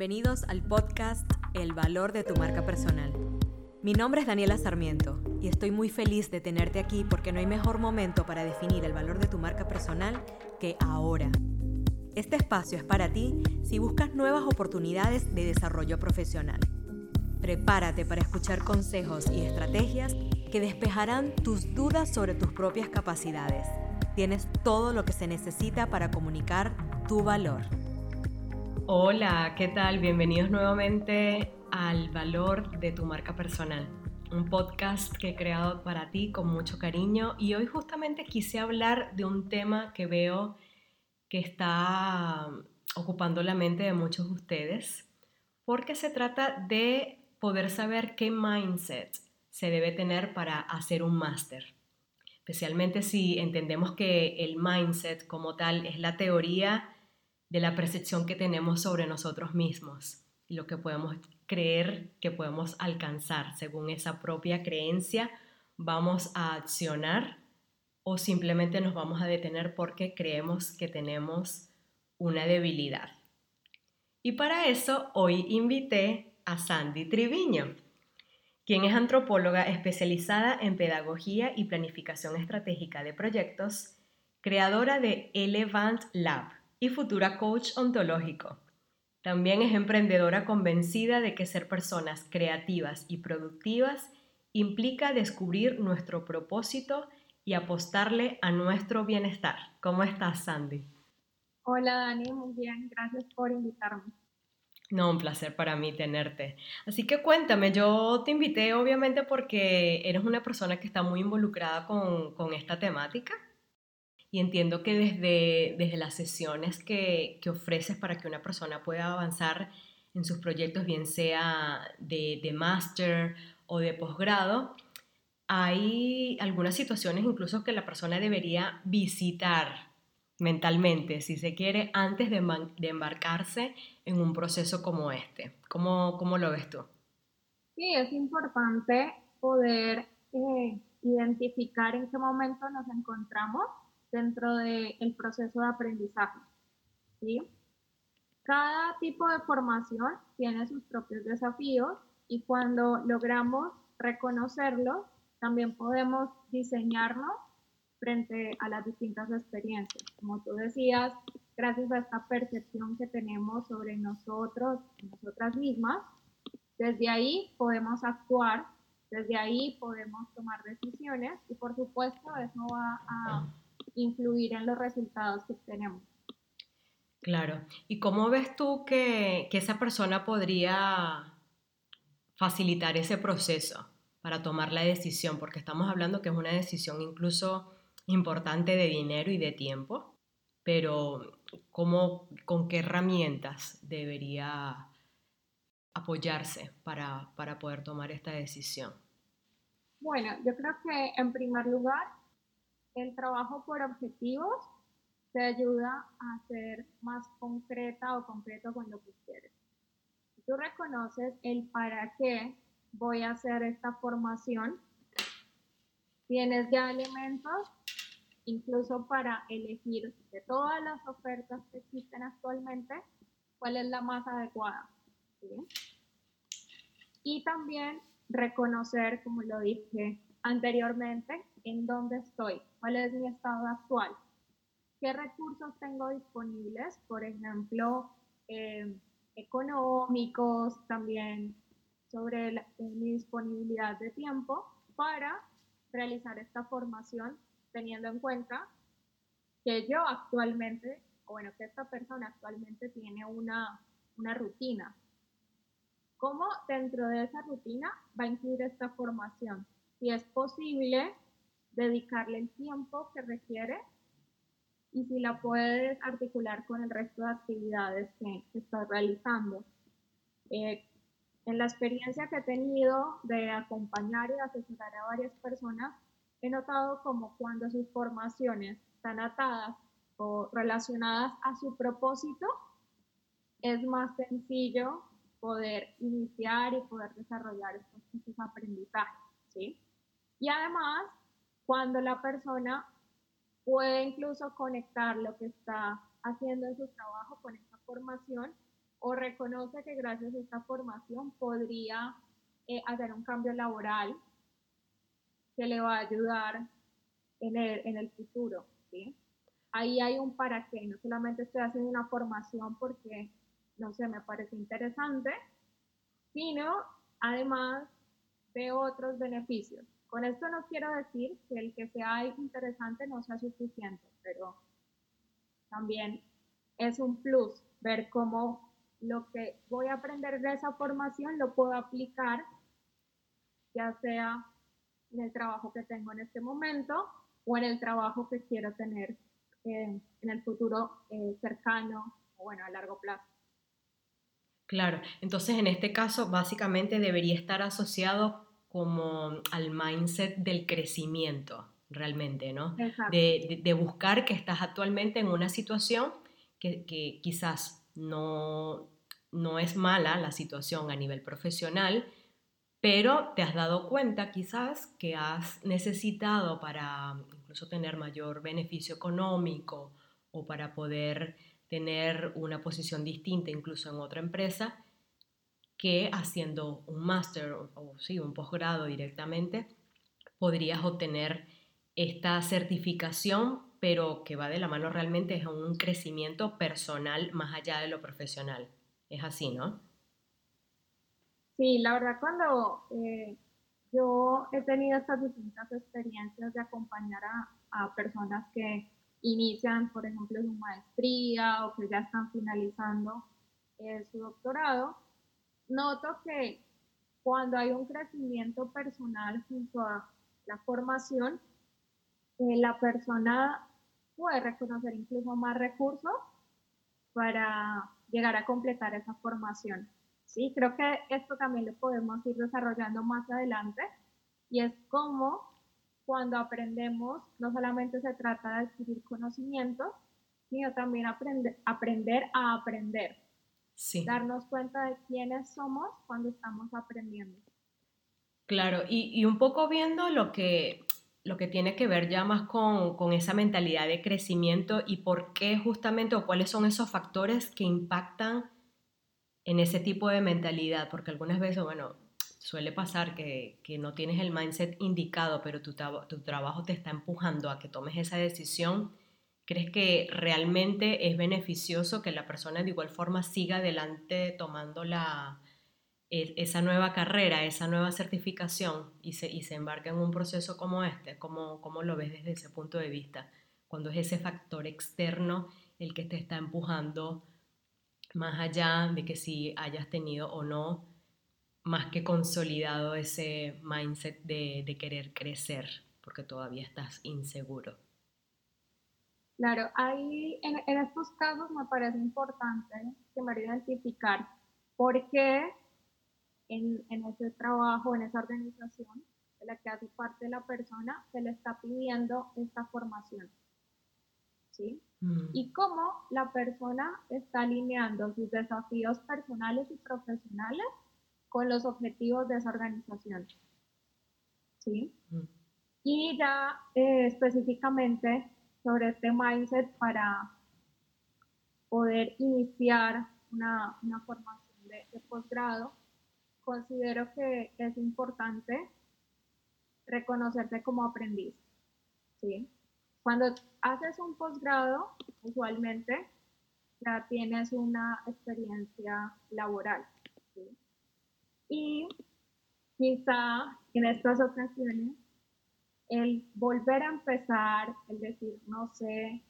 Bienvenidos al podcast El valor de tu marca personal. Mi nombre es Daniela Sarmiento y estoy muy feliz de tenerte aquí porque no hay mejor momento para definir el valor de tu marca personal que ahora. Este espacio es para ti si buscas nuevas oportunidades de desarrollo profesional. Prepárate para escuchar consejos y estrategias que despejarán tus dudas sobre tus propias capacidades. Tienes todo lo que se necesita para comunicar tu valor. Hola, ¿qué tal? Bienvenidos nuevamente al Valor de tu marca personal, un podcast que he creado para ti con mucho cariño y hoy justamente quise hablar de un tema que veo que está ocupando la mente de muchos de ustedes, porque se trata de poder saber qué mindset se debe tener para hacer un máster, especialmente si entendemos que el mindset como tal es la teoría de la percepción que tenemos sobre nosotros mismos y lo que podemos creer que podemos alcanzar. Según esa propia creencia, vamos a accionar o simplemente nos vamos a detener porque creemos que tenemos una debilidad. Y para eso hoy invité a Sandy Triviño, quien es antropóloga especializada en pedagogía y planificación estratégica de proyectos, creadora de Elevant Lab, y futura coach ontológico. También es emprendedora convencida de que ser personas creativas y productivas implica descubrir nuestro propósito y apostarle a nuestro bienestar. ¿Cómo estás, Sandy? Hola, Dani, muy bien, gracias por invitarme. No, un placer para mí tenerte. Así que cuéntame, yo te invité obviamente porque eres una persona que está muy involucrada con, con esta temática y entiendo que desde, desde las sesiones que, que, ofreces para que una persona pueda avanzar en sus proyectos, bien sea de, de máster o de posgrado, hay algunas situaciones incluso que la persona debería visitar mentalmente, si se quiere, antes de, de embarcarse en un proceso como este. ¿Cómo, ¿Cómo, lo ves tú? Sí, es importante poder eh, identificar en qué momento nos encontramos dentro del proceso de aprendizaje. ¿sí? Cada tipo de formación tiene sus propios desafíos y cuando logramos reconocerlos, también podemos diseñarnos frente a las distintas experiencias. Como tú decías, gracias a esta percepción que tenemos sobre nosotros nosotras mismas, desde ahí podemos actuar, desde ahí podemos tomar decisiones y por supuesto eso va a influir en los resultados que tenemos. Claro. ¿Y cómo ves tú que, que esa persona podría facilitar ese proceso para tomar la decisión? Porque estamos hablando que es una decisión incluso importante de dinero y de tiempo, pero ¿cómo, ¿con qué herramientas debería apoyarse para, para poder tomar esta decisión? Bueno, yo creo que en primer lugar el trabajo por objetivos te ayuda a ser más concreta o concreto con lo quieres. Si tú reconoces el para qué voy a hacer esta formación, tienes ya elementos incluso para elegir de todas las ofertas que existen actualmente, cuál es la más adecuada. Y también reconocer, como lo dije anteriormente, en dónde estoy, cuál es mi estado actual, qué recursos tengo disponibles, por ejemplo, eh, económicos, también sobre eh, mi disponibilidad de tiempo para realizar esta formación teniendo en cuenta que yo actualmente, o bueno, que esta persona actualmente tiene una, una rutina. ¿Cómo dentro de esa rutina va a incluir esta formación? Si es posible, dedicarle el tiempo que requiere y si la puedes articular con el resto de actividades que, estás realizando. Eh, en la experiencia que he tenido de acompañar y asesorar a varias personas, he notado como cuando sus formaciones están atadas o relacionadas a su propósito, es más sencillo poder iniciar y poder desarrollar estos, estos aprendizajes, ¿sí? Y además, cuando la persona puede incluso conectar lo que está haciendo en su trabajo con esta formación, o reconoce que gracias a esta formación podría eh, hacer un cambio laboral que le va a ayudar en el, en el futuro. ¿sí? Ahí hay un para qué, no solamente estoy haciendo una formación porque, no sé, me parece interesante, sino además de otros beneficios. Con esto no quiero decir que el que sea interesante no sea suficiente, pero también es un plus ver cómo lo que voy a aprender de esa formación lo puedo aplicar, ya sea en el trabajo que tengo en este momento o en el trabajo que quiero tener eh, en el futuro eh, cercano o bueno, a largo plazo. Claro, entonces en este caso básicamente debería estar asociado como al mindset del crecimiento, realmente, ¿no? De, de, buscar que estás actualmente en una situación que, que quizás no, no es mala la situación a nivel profesional, pero te has dado cuenta quizás que has necesitado para incluso tener mayor beneficio económico o para poder tener una posición distinta incluso en otra empresa, que haciendo un máster o, sí, un posgrado directamente, podrías obtener esta certificación, pero que va de la mano realmente es un crecimiento personal más allá de lo profesional. Es así, ¿no? Sí, la verdad cuando eh, yo he tenido estas distintas experiencias de acompañar a, personas que inician, por ejemplo, su maestría o que ya están finalizando eh, su doctorado, noto que cuando hay un crecimiento personal junto a la formación, eh, la persona puede reconocer incluso más recursos para llegar a completar esa formación. Sí, creo que esto también lo podemos ir desarrollando más adelante y es como cuando aprendemos, no solamente se trata de adquirir conocimientos, sino también aprender a aprender. Sí. Darnos cuenta de quiénes somos cuando estamos aprendiendo. Claro, y, y un poco viendo lo que lo que tiene que ver ya más con, con, esa mentalidad de crecimiento y por qué justamente o cuáles son esos factores que impactan en ese tipo de mentalidad, porque algunas veces, bueno, suele pasar que, que no tienes el mindset indicado, pero tu, tu trabajo te está empujando a que tomes esa decisión. ¿Crees que realmente es beneficioso que la persona de igual forma siga adelante tomando la, esa nueva carrera, esa nueva certificación y se, y se embarca en un proceso como este? ¿Cómo, ¿Cómo lo ves desde ese punto de vista? Cuando es ese factor externo el que te está empujando más allá de que si hayas tenido o no más que consolidado ese mindset de, de querer crecer, porque todavía estás inseguro. Claro, ahí en, en, estos casos me parece importante primero identificar por qué en, en, ese trabajo, en esa organización de la que hace parte la persona, se le está pidiendo esta formación. ¿sí? Mm. Y cómo la persona está alineando sus desafíos personales y profesionales con los objetivos de esa organización. ¿sí? Mm. Y ya eh, específicamente sobre este mindset para poder iniciar una, una formación de, posgrado, considero que es importante reconocerte como aprendiz. ¿sí? Cuando haces un posgrado, usualmente ya tienes una experiencia laboral. Y quizá en estas ocasiones el volver a empezar, el decir, no sé,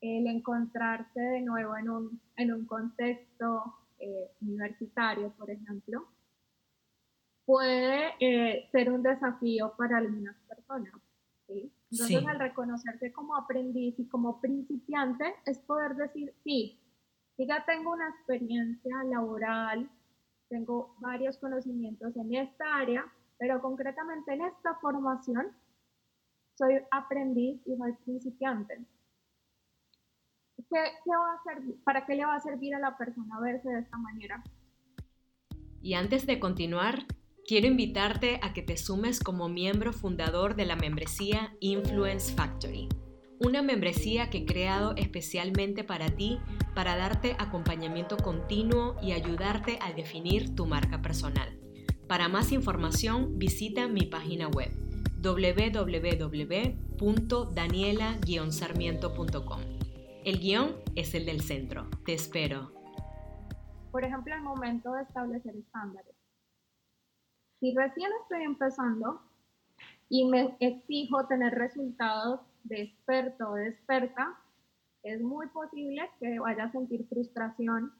el encontrarte de nuevo en un, en un contexto eh, universitario, por ejemplo, puede eh, ser un desafío para algunas personas. ¿sí? Entonces, al reconocerse como aprendiz y como principiante, es poder decir, sí, ya tengo una experiencia laboral, tengo varios conocimientos en esta área, pero concretamente en esta formación soy aprendiz y soy principiante. ¿Qué, va a ¿Para qué le va a servir a la persona verse de esta manera? Y antes de continuar, quiero invitarte a que te sumes como miembro fundador de la membresía Influence Factory. una membresía que he creado especialmente para ti para darte acompañamiento continuo y ayudarte a definir tu marca personal. Para más información visita mi página web www.daniela-sarmiento.com. El guion es el del centro. Te espero. Por ejemplo, el momento de establecer estándares. Si recién estoy empezando y me exijo tener resultados de experto o de experta, es muy posible que vaya a sentir frustración,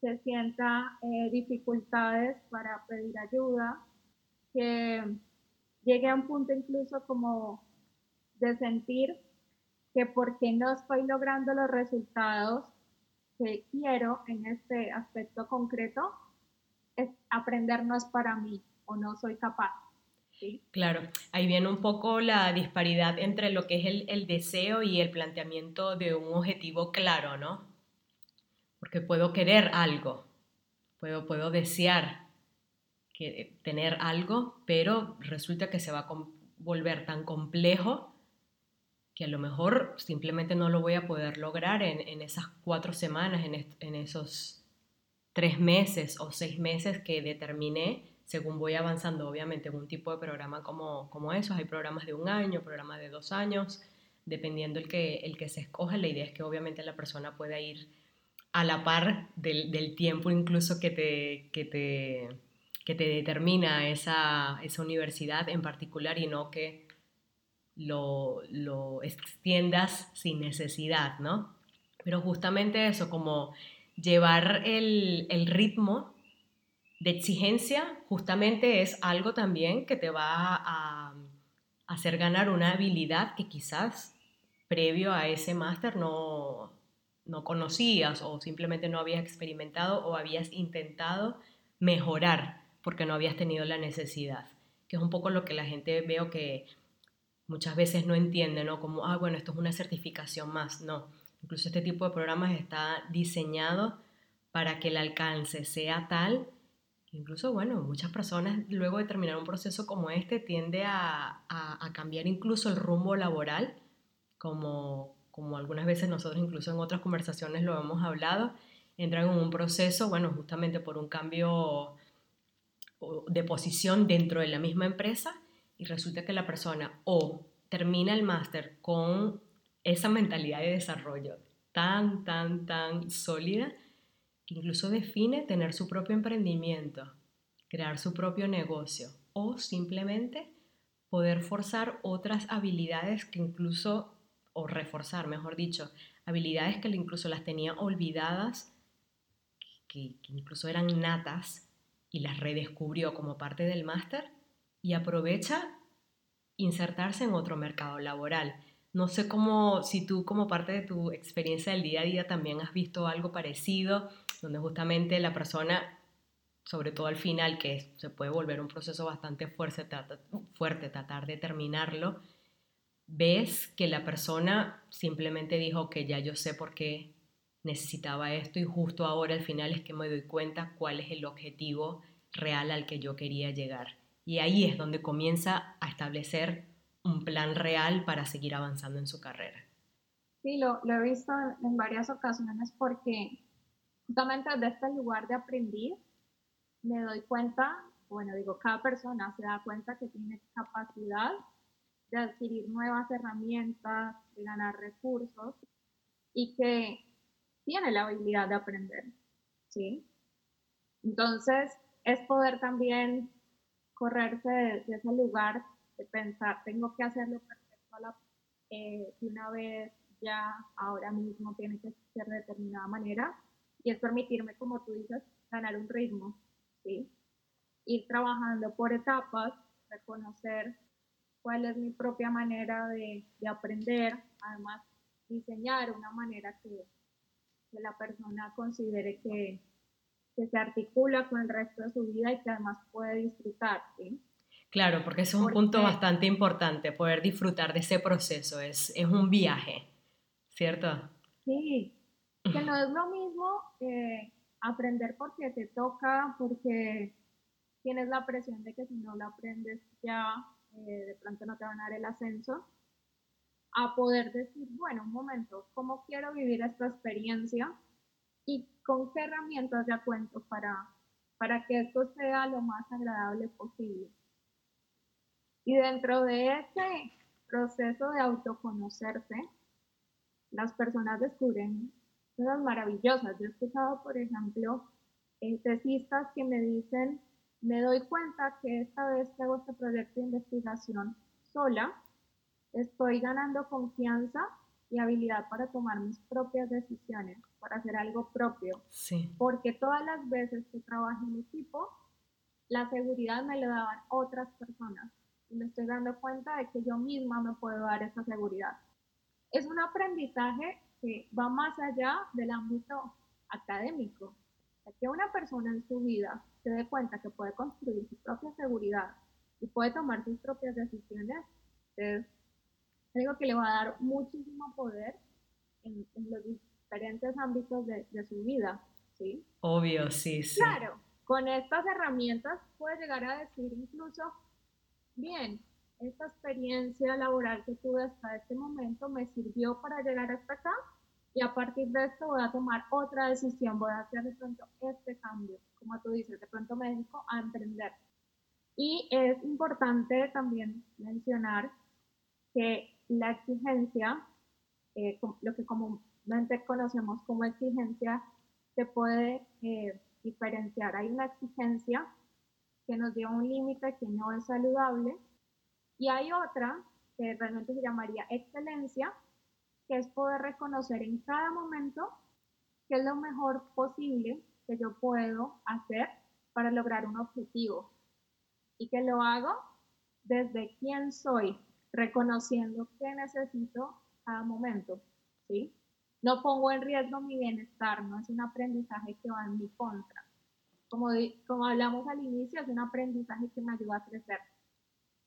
que sienta eh, dificultades para pedir ayuda, que llegue a un punto incluso como de sentir que porque no estoy logrando los resultados que quiero en este aspecto concreto, es para mí o no soy capaz. Claro, ahí viene un poco la disparidad entre lo que es el, deseo y el planteamiento de un objetivo claro, ¿no? Porque puedo querer algo, puedo, puedo desear que, tener algo, pero resulta que se va a volver tan complejo que a lo mejor simplemente no lo voy a poder lograr en, esas cuatro semanas, en, en esos tres meses o seis meses que determiné según voy avanzando, obviamente, en un tipo de programa como, como esos. Hay programas de un año, programas de dos años, dependiendo el que, el que se escoja. La idea es que obviamente la persona pueda ir a la par del, del tiempo incluso que te, que te, que te determina esa, esa universidad en particular y no que lo, lo extiendas sin necesidad, ¿no? Pero justamente eso, como llevar el, el ritmo de exigencia justamente es algo también que te va a hacer ganar una habilidad que quizás previo a ese máster no, no conocías o simplemente no habías experimentado o habías intentado mejorar porque no habías tenido la necesidad, que es un poco lo que la gente veo que muchas veces no entiende, ¿no? Como, ah, bueno, esto es una certificación más, no. Incluso este tipo de programas está diseñado para que el alcance sea tal Incluso, bueno, muchas personas luego de terminar un proceso como este tiende a, cambiar incluso el rumbo laboral, como, como algunas veces nosotros incluso en otras conversaciones lo hemos hablado, entran en un proceso, bueno, justamente por un cambio de posición dentro de la misma empresa y resulta que la persona o termina el máster con esa mentalidad de desarrollo tan, tan, tan sólida, que incluso define tener su propio emprendimiento, crear su propio negocio o simplemente poder forzar otras habilidades que incluso, o reforzar, mejor dicho, habilidades que incluso las tenía olvidadas, que, que incluso eran natas y las redescubrió como parte del máster y aprovecha insertarse en otro mercado laboral. No sé cómo, si tú como parte de tu experiencia del día a día también has visto algo parecido donde justamente la persona, sobre todo al final, que se puede volver un proceso bastante fuerte, fuerte tratar de terminarlo, ves que la persona simplemente dijo que ya yo sé por qué necesitaba esto y justo ahora al final es que me doy cuenta cuál es el objetivo real al que yo quería llegar. Y ahí es donde comienza a establecer un plan real para seguir avanzando en su carrera. Sí, lo, he visto en varias ocasiones porque justamente desde este lugar de aprender, me doy cuenta, bueno, digo, cada persona se da cuenta que tiene capacidad de adquirir nuevas herramientas, de ganar recursos y que tiene la habilidad de aprender, ¿sí? Entonces, es poder también correrse de, ese lugar de pensar, tengo que hacerlo perfecto la, eh, una vez, ya, ahora mismo tiene que ser de determinada manera, y es permitirme, como tú dices, ganar un ritmo, ¿sí? Ir trabajando por etapas, reconocer cuál es mi propia manera de, de aprender, además diseñar una manera que, que la persona considere que, que, se articula con el resto de su vida y que además puede disfrutar, ¿sí? Claro, porque es un punto bastante importante, poder disfrutar de ese proceso, es, es un viaje, ¿cierto? Sí, que no es lo mismo eh, aprender porque te toca, porque tienes la presión de que si no lo aprendes ya eh, de pronto no te van a dar el ascenso, a poder decir, bueno, un momento, ¿cómo quiero vivir esta experiencia? ¿Y con qué herramientas ya cuento para, para que esto sea lo más agradable posible? Y dentro de ese proceso de autoconocerse, las personas descubren cosas maravillosas. Yo he escuchado, por ejemplo, eh, tesistas que me dicen, me doy cuenta que esta vez que hago este proyecto de investigación sola, estoy ganando confianza y habilidad para tomar mis propias decisiones, para hacer algo propio. Sí. Porque todas las veces que trabajo en equipo, la seguridad me la daban otras personas. Y me estoy dando cuenta de que yo misma me puedo dar esa seguridad. Es un aprendizaje que va más allá del ámbito académico. que una persona en su vida se dé cuenta que puede construir su propia seguridad y puede tomar sus propias decisiones, es algo que le va a dar muchísimo poder en, los diferentes ámbitos de, de, su vida, ¿sí? Obvio, sí, sí. Claro, con estas herramientas puede llegar a decir incluso, bien, esta experiencia laboral que tuve hasta este momento me sirvió para llegar hasta acá y a partir de esto voy a tomar otra decisión, voy a hacer de pronto este cambio, como tú dices, de pronto me dedico a emprender. Y es importante también mencionar que la exigencia, eh, lo que comúnmente conocemos como exigencia, se puede eh, diferenciar. Hay una exigencia que nos lleva a un límite que no es saludable y hay otra que realmente se llamaría excelencia, que es poder reconocer en cada momento qué es lo mejor posible que yo puedo hacer para lograr un objetivo y que lo hago desde quién soy, reconociendo qué necesito cada momento, ¿sí? No pongo en riesgo mi bienestar, no es un aprendizaje que va en mi contra. Como, como hablamos al inicio, es un aprendizaje que me ayuda a crecer.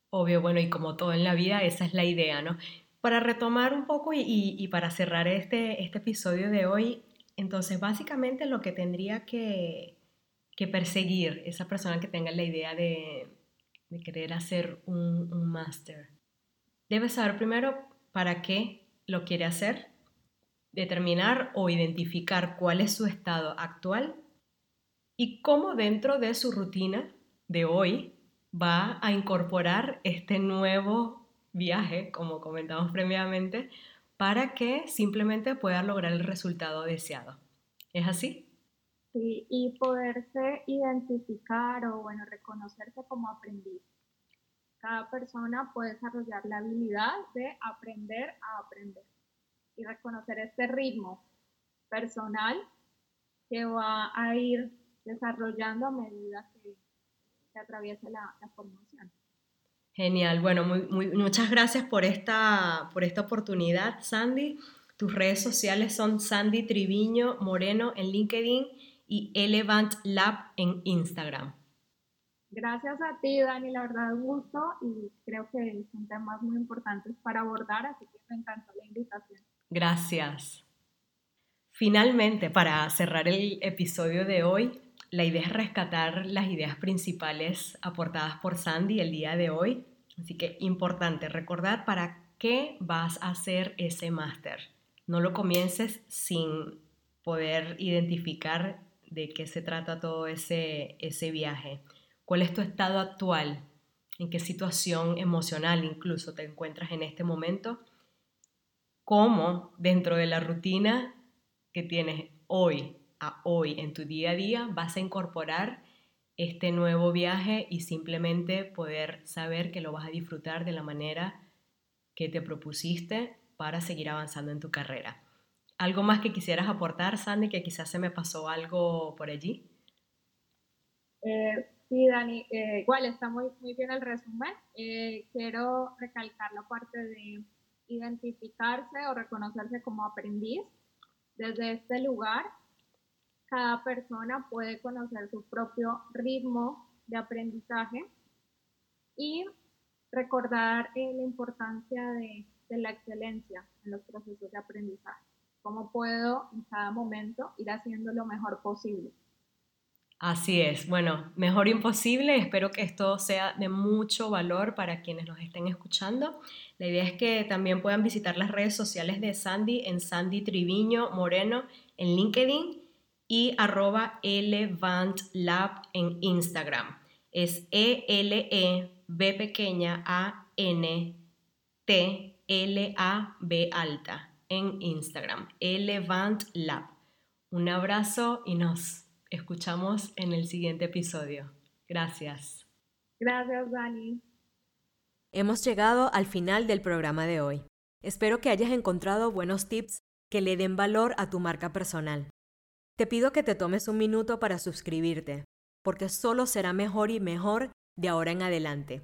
Obvio, bueno, y como todo en la vida, esa es la idea, ¿no? Para retomar un poco y, y, para cerrar este, este episodio de hoy, entonces básicamente lo que tendría que, que perseguir esa persona que tenga la idea de, de querer hacer un, un máster, debe saber primero para qué lo quiere hacer, determinar o identificar cuál es su estado actual y cómo dentro de su rutina de hoy va a incorporar este nuevo viaje, como comentamos previamente, para que simplemente pueda lograr el resultado deseado. ¿Es así? Sí, y poderse identificar o, bueno, reconocerse como aprendiz. Cada persona puede desarrollar la habilidad de aprender a aprender y reconocer este ritmo personal que va a ir desarrollando a medida que atraviesa la, formación. Genial, bueno, muy, muchas gracias por esta, por esta oportunidad, Sandy. Tus redes sociales son Sandy Triviño Moreno en LinkedIn y Elevant Lab en Instagram. Gracias a ti, Dani, la verdad un gusto y creo que son temas muy importantes para abordar, así que me encantó la invitación. Gracias. Finalmente, para cerrar el episodio de hoy, la idea es rescatar las ideas principales aportadas por Sandy el día de hoy. Así que importante recordar para qué vas a hacer ese máster. No lo comiences sin poder identificar de qué se trata todo ese, ese viaje. ¿Cuál es tu estado actual? ¿En qué situación emocional incluso te encuentras en este momento? ¿Cómo dentro de la rutina que tienes hoy a hoy en tu día a día vas a incorporar este nuevo viaje y simplemente poder saber que lo vas a disfrutar de la manera que te propusiste para seguir avanzando en tu carrera. ¿Algo más que quisieras aportar, Sandy, que quizás se me pasó algo por allí? Eh, sí, Dani, eh, igual está muy, muy bien el resumen. Eh, quiero recalcar la parte de identificarse o reconocerse como aprendiz. Desde este lugar cada persona puede conocer su propio ritmo de aprendizaje y recordar eh, la importancia de, la excelencia en los procesos de aprendizaje. Cómo puedo en cada momento ir haciendo lo mejor posible. Así es. Bueno, mejor imposible. Espero que esto sea de mucho valor para quienes nos estén escuchando. La idea es que también puedan visitar las redes sociales de Sandy en Sandy Triviño Moreno en LinkedIn y arroba Lab en Instagram. Es E-L-E-B pequeña A-N T-L-A-B alta en Instagram. Elevant Lab. Un abrazo y nos escuchamos en el siguiente episodio. Gracias. Gracias, Dani. Hemos llegado al final del programa de hoy. Espero que hayas encontrado buenos tips que le den valor a tu marca personal. Te pido que te tomes un minuto para suscribirte, porque solo será mejor y mejor de ahora en adelante.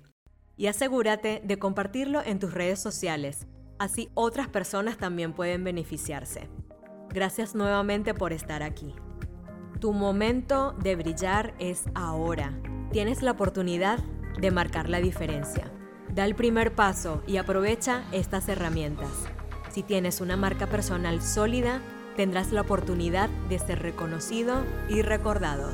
Y asegúrate de compartirlo en tus redes sociales, así otras personas también pueden beneficiarse. Gracias nuevamente por estar aquí. Tu momento de brillar es ahora. Tienes la oportunidad de marcar la diferencia. Da el primer paso y aprovecha estas herramientas. Si tienes una marca personal sólida, tendrás la oportunidad de ser reconocido y recordado.